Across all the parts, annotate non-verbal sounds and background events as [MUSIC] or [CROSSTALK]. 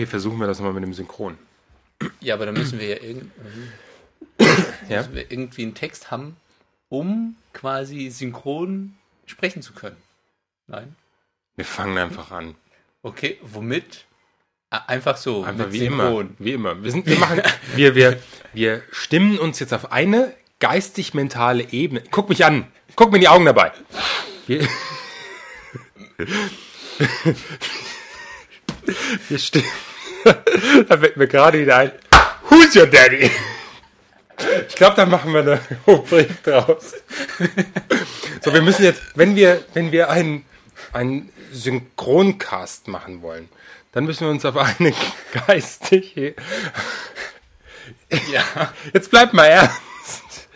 okay, versuchen wir das mal mit dem Synchron. Ja, aber dann müssen wir ja, irg [CLEARS THROAT] Ja? müssen wir irgendwie einen Text haben, um quasi synchron sprechen zu können. Nein? Wir fangen einfach an. Okay, womit? Einfach so. Einfach wie synchron. immer. Wie immer. Wir, sind, wir, machen, [LAUGHS] wir, wir, wir stimmen uns jetzt auf eine geistig-mentale Ebene. Guck mich an. Guck mir in die Augen dabei. Wir, [LAUGHS] wir stimmen. [LAUGHS] da fällt mir gerade wieder ein. Who's your daddy? Ich glaube, da machen wir eine [LAUGHS] Rubrik draus. So, wir müssen jetzt, wenn wir, wenn wir einen, einen Synchroncast machen wollen, dann müssen wir uns auf eine [LAUGHS] geistige. Ja, Jetzt bleibt mal ernst.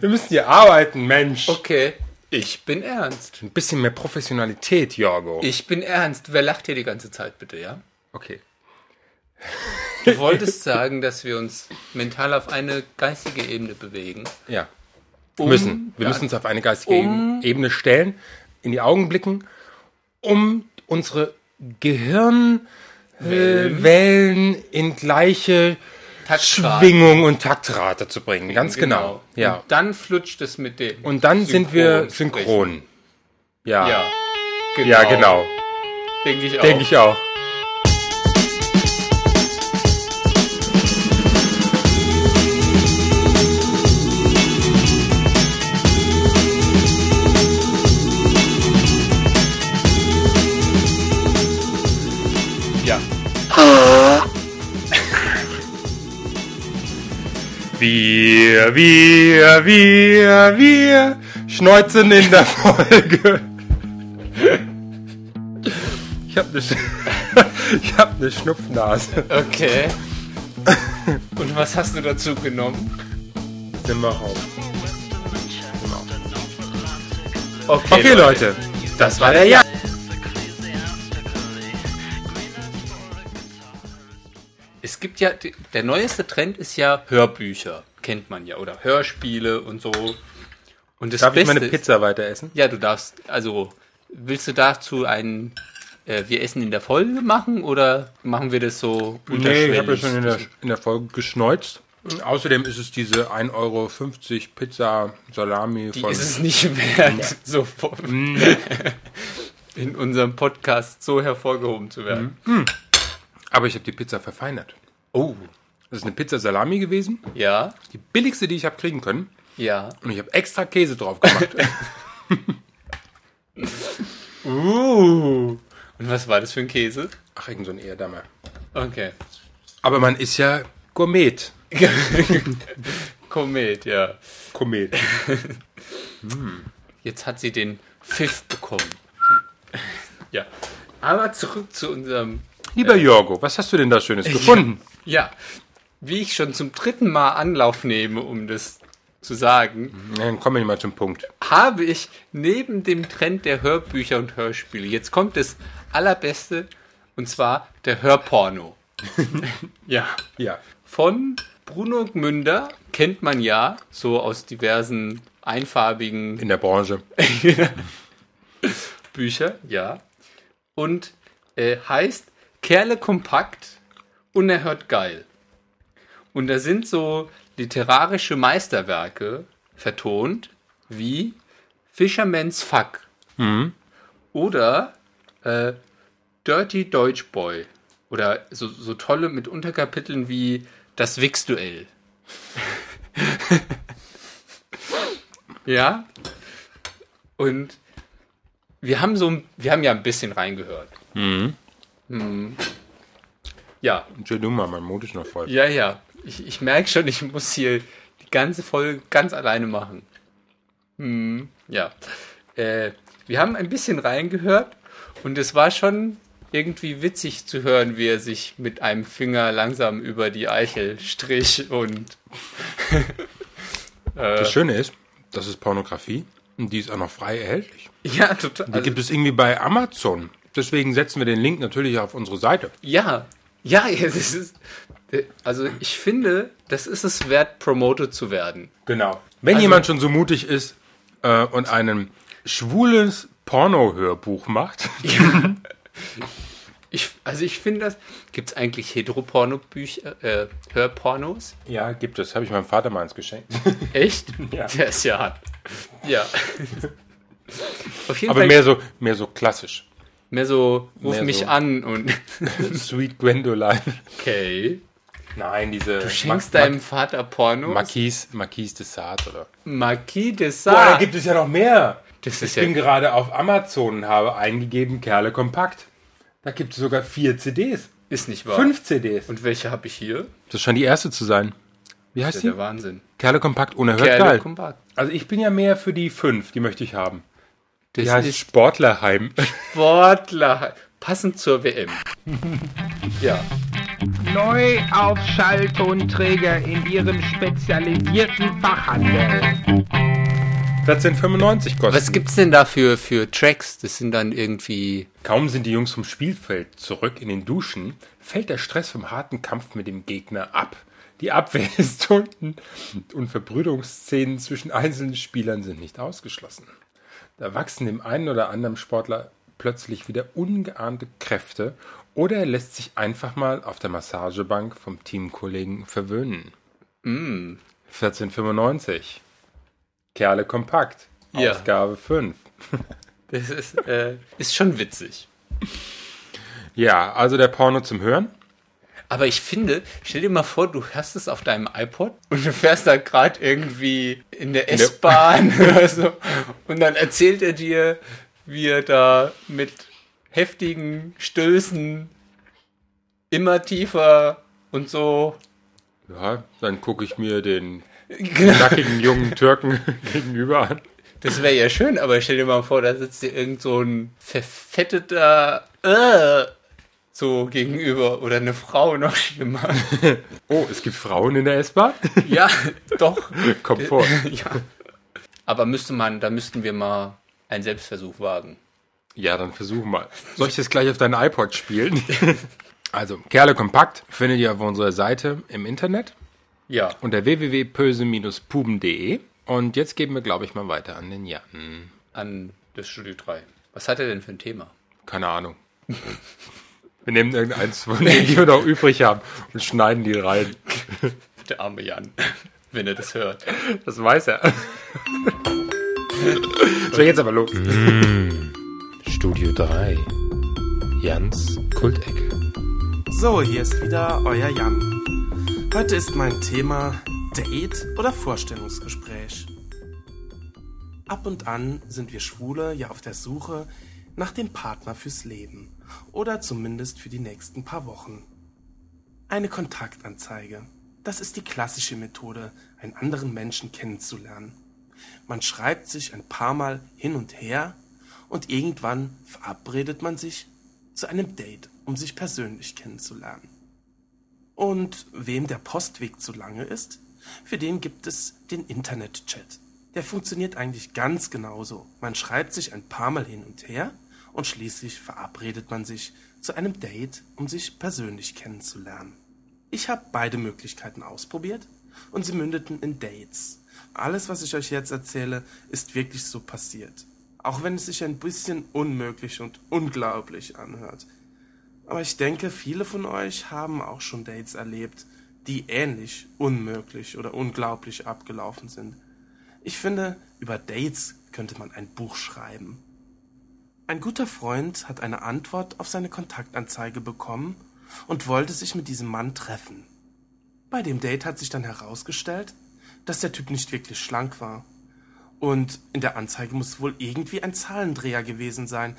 Wir müssen hier arbeiten, Mensch. okay. Ich bin ernst. Ein bisschen mehr Professionalität, Jorgo. Ich bin ernst. Wer lacht hier die ganze Zeit, bitte, ja? Okay. Du wolltest [LAUGHS] sagen, dass wir uns mental auf eine geistige Ebene bewegen. Ja. Um, müssen. Wir ja, müssen uns auf eine geistige um- Ebene stellen, in die Augen blicken, um unsere Gehirnwellen Wellen in gleiche Taktrate. Schwingung und Taktrate zu bringen. Ganz genau. Ja. Und dann flutscht es mit dem. Und dann sind wir synchron. Ja. Ja. Genau. Ja, genau. Denke ich auch. Denke ich auch. Wir, wir, wir, wir schneuzen in der Folge. Ich habe eine Sch [LAUGHS] ich hab ne Schnupfnase. Okay. Und was hast du dazu genommen? Nimm mal auf. Okay, Okay, Leute. Das war der Ja. Gibt ja, der neueste Trend ist ja Hörbücher. Kennt man ja. Oder Hörspiele und so. Und das Darf ich Beste meine ist- Pizza weiter essen? Ja, du darfst, also, willst du dazu ein äh, Wir essen in der Folge machen oder machen wir das so Nee, ich habe ja unterschwellig? schon in der, in der Folge geschneuzt. Außerdem ist es diese 1,50 Euro Pizza Salami Die von. ist es nicht wert, [LAUGHS] so vor- in unserem Podcast so hervorgehoben zu werden. Aber ich habe die Pizza verfeinert. Oh, Das ist eine Pizza Salami gewesen. ja, Die billigste, die ich habe kriegen können. ja. Und ich habe extra Käse drauf gemacht. [LAUGHS] [LAUGHS] Uh. Und was war das für ein Käse? Ach, irgend so ein Ehrdammer. Okay. Aber man ist ja Gourmet. [LAUGHS] Komet, ja. Komet. Jetzt hat sie den Pfiff bekommen. Ja. Aber zurück zu unserem Lieber Jorgo, was hast du denn da Schönes gefunden? Ja, wie ich schon zum dritten Mal Anlauf nehme, um das zu sagen, Dann kommen wir mal zum Punkt. habe ich neben dem Trend der Hörbücher und Hörspiele, jetzt kommt das Allerbeste, und zwar der Hörporno. [LAUGHS] ja, Ja. von Bruno Gmünder kennt man ja, so aus diversen einfarbigen In der Branche. [LAUGHS] Bücher, ja. Und äh, heißt Kerle kompakt, unerhört geil. Und da sind so literarische Meisterwerke vertont, wie Fisherman's Fuck oder äh, Dirty Deutsch Boy oder so, so tolle mit Unterkapiteln wie Das Wix-Duell. [LAUGHS] ja. Und wir haben so, ein- wir haben ja ein bisschen reingehört. Mhm. Ja, du mal, mein Mut ist noch voll. ja, ja. Ich, ich merke schon, ich muss hier die ganze Folge ganz alleine machen. Hm, ja. Äh, wir haben ein bisschen reingehört und es war schon irgendwie witzig zu hören, wie er sich mit einem Finger langsam über die Eichel strich und [LAUGHS] Das Schöne ist, das ist Pornografie und die ist auch noch frei erhältlich. ja, total. Die Also, gibt es irgendwie bei Amazon. Deswegen setzen wir den Link natürlich auf unsere Seite. ja, ja, ja, [LAUGHS] das ist. Also ich finde, das ist es wert, promoted zu werden. Genau. Wenn Also- jemand schon so mutig ist äh, und ein schwules Porno-Hörbuch macht, [LAUGHS] Ich, also ich finde das. Gibt es eigentlich Heteroporno-Bücher, äh, Hörpornos? Ja, gibt es. Habe ich meinem Vater mal eins geschenkt. [LAUGHS] Echt? Ja. Der ist ja hart. Ja. Auf jeden Aber Fall mehr so, mehr so klassisch. Mehr so, ruf mehr mich so. an und. [LAUGHS] Sweet Gwendoline. Okay. Nein, diese. Du schenkst Ma- deinem Vater Pornos? Marquise, Marquise de Sade, oder? Marquis de Boah, da Sade. gibt es ja noch mehr. Das Ich ist bin ja. gerade auf Amazon und habe eingegeben Kerle Kompakt. Da gibt es sogar vier CDs. Ist nicht wahr. Fünf CDs. Und welche habe ich hier? Das scheint die erste zu sein. Wie Das heißt ist ja die? der Wahnsinn. Kerle Kompakt unerhört Kerle geil. Kompakt. Also ich bin ja mehr für die fünf, die möchte ich haben. Das heißt ist Sportlerheim. Sportler. Passend zur WM. [LAUGHS] ja. Neu auf Schalltonträger in ihrem spezialisierten Fachhandel. 14,95 kostet. Was gibt's denn da für, für Tracks? Das sind dann irgendwie. Kaum sind die Jungs vom Spielfeld zurück in den Duschen, fällt der Stress vom harten Kampf mit dem Gegner ab. Die Abwehr [LAUGHS] ist unten und Verbrüdungsszenen zwischen einzelnen Spielern sind nicht ausgeschlossen. Da wachsen dem einen oder anderen Sportler plötzlich wieder ungeahnte Kräfte oder er lässt sich einfach mal auf der Massagebank vom Teamkollegen verwöhnen. Mm. 1495. Kerle kompakt. Ja. Ausgabe 5. [LAUGHS] Das ist, äh, ist schon witzig. Ja, also der Porno zum Hören. Aber ich finde, stell dir mal vor, du hast es auf deinem iPod und du fährst da gerade irgendwie in der S-Bahn [LAUGHS] oder so. Und dann erzählt er dir, wie er da mit heftigen Stößen immer tiefer und so. Ja, dann gucke ich mir den Genau. nackigen jungen Türken [LAUGHS] gegenüber an. Das wäre ja schön, aber stell dir mal vor, da sitzt dir irgend so ein verfetteter äh, so gegenüber oder eine Frau noch schlimmer. [LAUGHS] Oh, es gibt Frauen in der S-Bahn? [LAUGHS] ja, doch. Kommt vor. [LAUGHS] ja. Aber müsste man, da müssten wir mal einen Selbstversuch wagen. Ja, dann versuch mal. Soll ich das gleich auf deinen iPod spielen? Also, Kerle Kompakt findet ihr auf unserer Seite im Internet Ja. unter www.pöse-puben.de. Und jetzt geben wir, glaube ich, mal weiter an den Jan. An das Studio 3. Was hat er denn für ein Thema? Keine Ahnung. Wir nehmen irgendeins von denen, die wir noch übrig haben und schneiden die rein. Der arme Jan, wenn er das hört. Das weiß er. So, jetzt aber los. Studio 3. Jans Kultecke. So, hier ist wieder euer Jan. Heute ist mein Thema Date oder Vorstellungsgespräch. Ab und an sind wir Schwule ja auf der Suche nach dem Partner fürs Leben oder zumindest für die nächsten paar Wochen. Eine Kontaktanzeige. Das ist die klassische Methode, einen anderen Menschen kennenzulernen. Man schreibt sich ein paar Mal hin und her und irgendwann verabredet man sich zu einem Date, um sich persönlich kennenzulernen. Und wem der Postweg zu lange ist, für den gibt es den Internetchat. Der funktioniert eigentlich ganz genauso. Man schreibt sich ein paar Mal hin und her und schließlich verabredet man sich zu einem Date, um sich persönlich kennenzulernen. Ich habe beide Möglichkeiten ausprobiert und sie mündeten in Dates. Alles, was ich euch jetzt erzähle, ist wirklich so passiert. Auch wenn es sich ein bisschen unmöglich und unglaublich anhört. Aber ich denke, viele von euch haben auch schon Dates erlebt, die ähnlich unmöglich oder unglaublich abgelaufen sind. Ich finde, über Dates könnte man ein Buch schreiben. Ein guter Freund hat eine Antwort auf seine Kontaktanzeige bekommen und wollte sich mit diesem Mann treffen. Bei dem Date hat sich dann herausgestellt, dass der Typ nicht wirklich schlank war. Und in der Anzeige muss wohl irgendwie ein Zahlendreher gewesen sein,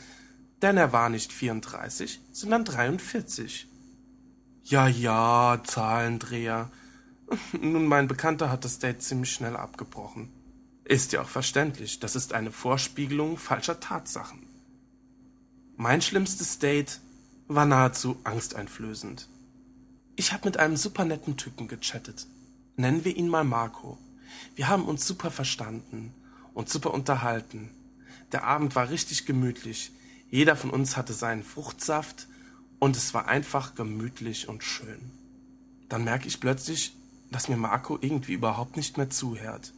denn er war nicht 34, sondern 43. Ja, ja, Zahlendreher. [LAUGHS] Nun, mein Bekannter hat das Date ziemlich schnell abgebrochen. Ist ja auch verständlich, das ist eine Vorspiegelung falscher Tatsachen. Mein schlimmstes Date war nahezu angsteinflößend. Ich habe mit einem super netten Typen gechattet. Nennen wir ihn mal Marco. Wir haben uns super verstanden und super unterhalten. Der Abend war richtig gemütlich. Jeder von uns hatte seinen Fruchtsaft und es war einfach gemütlich und schön. Dann merke ich plötzlich, dass mir Marco irgendwie überhaupt nicht mehr zuhört.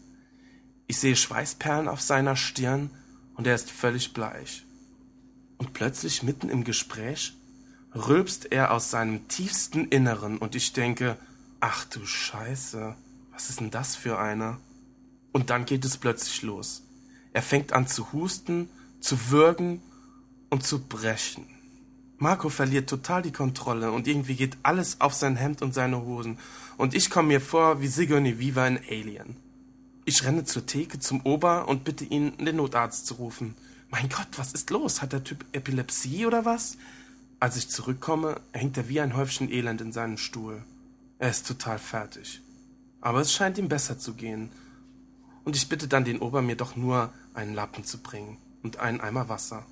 Ich sehe Schweißperlen auf seiner Stirn und er ist völlig bleich. Und plötzlich mitten im Gespräch rülpst er aus seinem tiefsten Inneren und ich denke, ach du Scheiße, was ist denn das für einer? Und dann geht es plötzlich los. Er fängt an zu husten, zu würgen und zu brechen. Marco verliert total die Kontrolle und irgendwie geht alles auf sein Hemd und seine Hosen und ich komme mir vor wie Sigourney Viva in Alien. Ich renne zur Theke zum Ober und bitte ihn, den Notarzt zu rufen. Mein Gott, was ist los? Hat der Typ Epilepsie oder was? Als ich zurückkomme, hängt er wie ein Häufchen Elend in seinem Stuhl. Er ist total fertig. Aber es scheint ihm besser zu gehen. Und ich bitte dann den Ober, mir doch nur einen Lappen zu bringen und einen Eimer Wasser.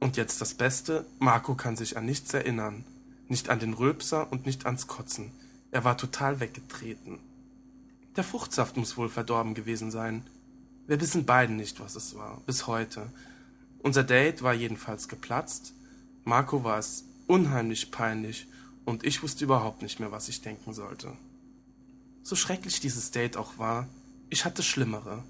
Und jetzt das Beste, Marco kann sich an nichts erinnern. Nicht an den Rülpser und nicht ans Kotzen. Er war total weggetreten. Der Fruchtsaft muss wohl verdorben gewesen sein. Wir wissen beiden nicht, was es war, bis heute. Unser Date war jedenfalls geplatzt. Marco war es unheimlich peinlich und ich wusste überhaupt nicht mehr, was ich denken sollte. So schrecklich dieses Date auch war, ich hatte schlimmere.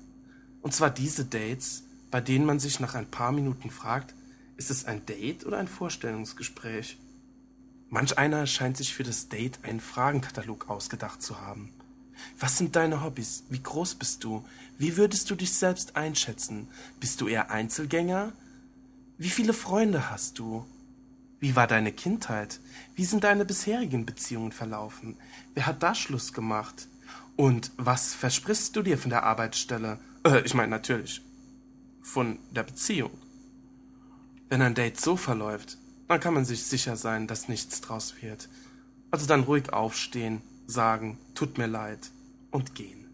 Und zwar diese Dates, bei denen man sich nach ein paar Minuten fragt, ist es ein Date oder ein Vorstellungsgespräch? Manch einer scheint sich für das Date einen Fragenkatalog ausgedacht zu haben. Was sind deine Hobbys? Wie groß bist du? Wie würdest du dich selbst einschätzen? Bist du eher Einzelgänger? Wie viele Freunde hast du? Wie war deine Kindheit? Wie sind deine bisherigen Beziehungen verlaufen? Wer hat da Schluss gemacht? Und was versprichst du dir von der Arbeitsstelle? Äh, ich meine natürlich von der Beziehung. Wenn ein Date so verläuft, dann kann man sich sicher sein, dass nichts draus wird. Also dann ruhig aufstehen, sagen, tut mir leid und gehen.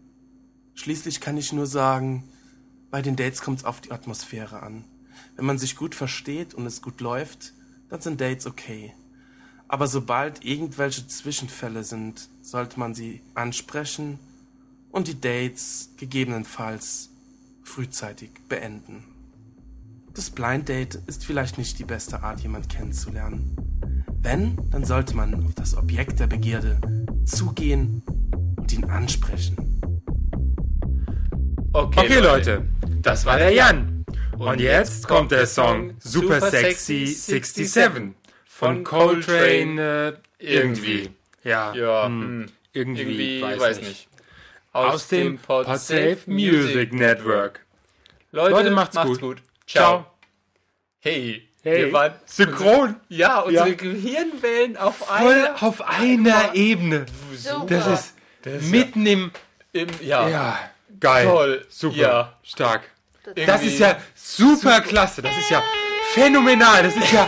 Schließlich kann ich nur sagen, bei den Dates kommt es auf die Atmosphäre an. Wenn man sich gut versteht und es gut läuft, dann sind Dates okay. Aber sobald irgendwelche Zwischenfälle sind, sollte man sie ansprechen und die Dates gegebenenfalls frühzeitig beenden. Das Blind Date ist vielleicht nicht die beste Art, jemand kennenzulernen. Wenn, dann sollte man auf das Objekt der Begierde zugehen und ihn ansprechen. Okay, okay Leute, das war der Jan. Und jetzt kommt der Song Super Sexy 67 von Coltrane äh, irgendwie. Ja, Ja, hm, hm, irgendwie, irgendwie, weiß, weiß nicht. nicht. Aus dem Podsafe Music Network. Leute, Leute, macht's macht's, gut. gut. Ciao. Hey, Hey, wir waren synchron. Ja, unsere Ja. Gehirnwellen auf Voll einer auf einer Ebene. Super. Das ist ist mitten im. im ja. Ja, geil. Toll. Super. Ja. Stark. Das Irgendwie- ist ja super klasse. Das ist ja phänomenal. Das ist ja.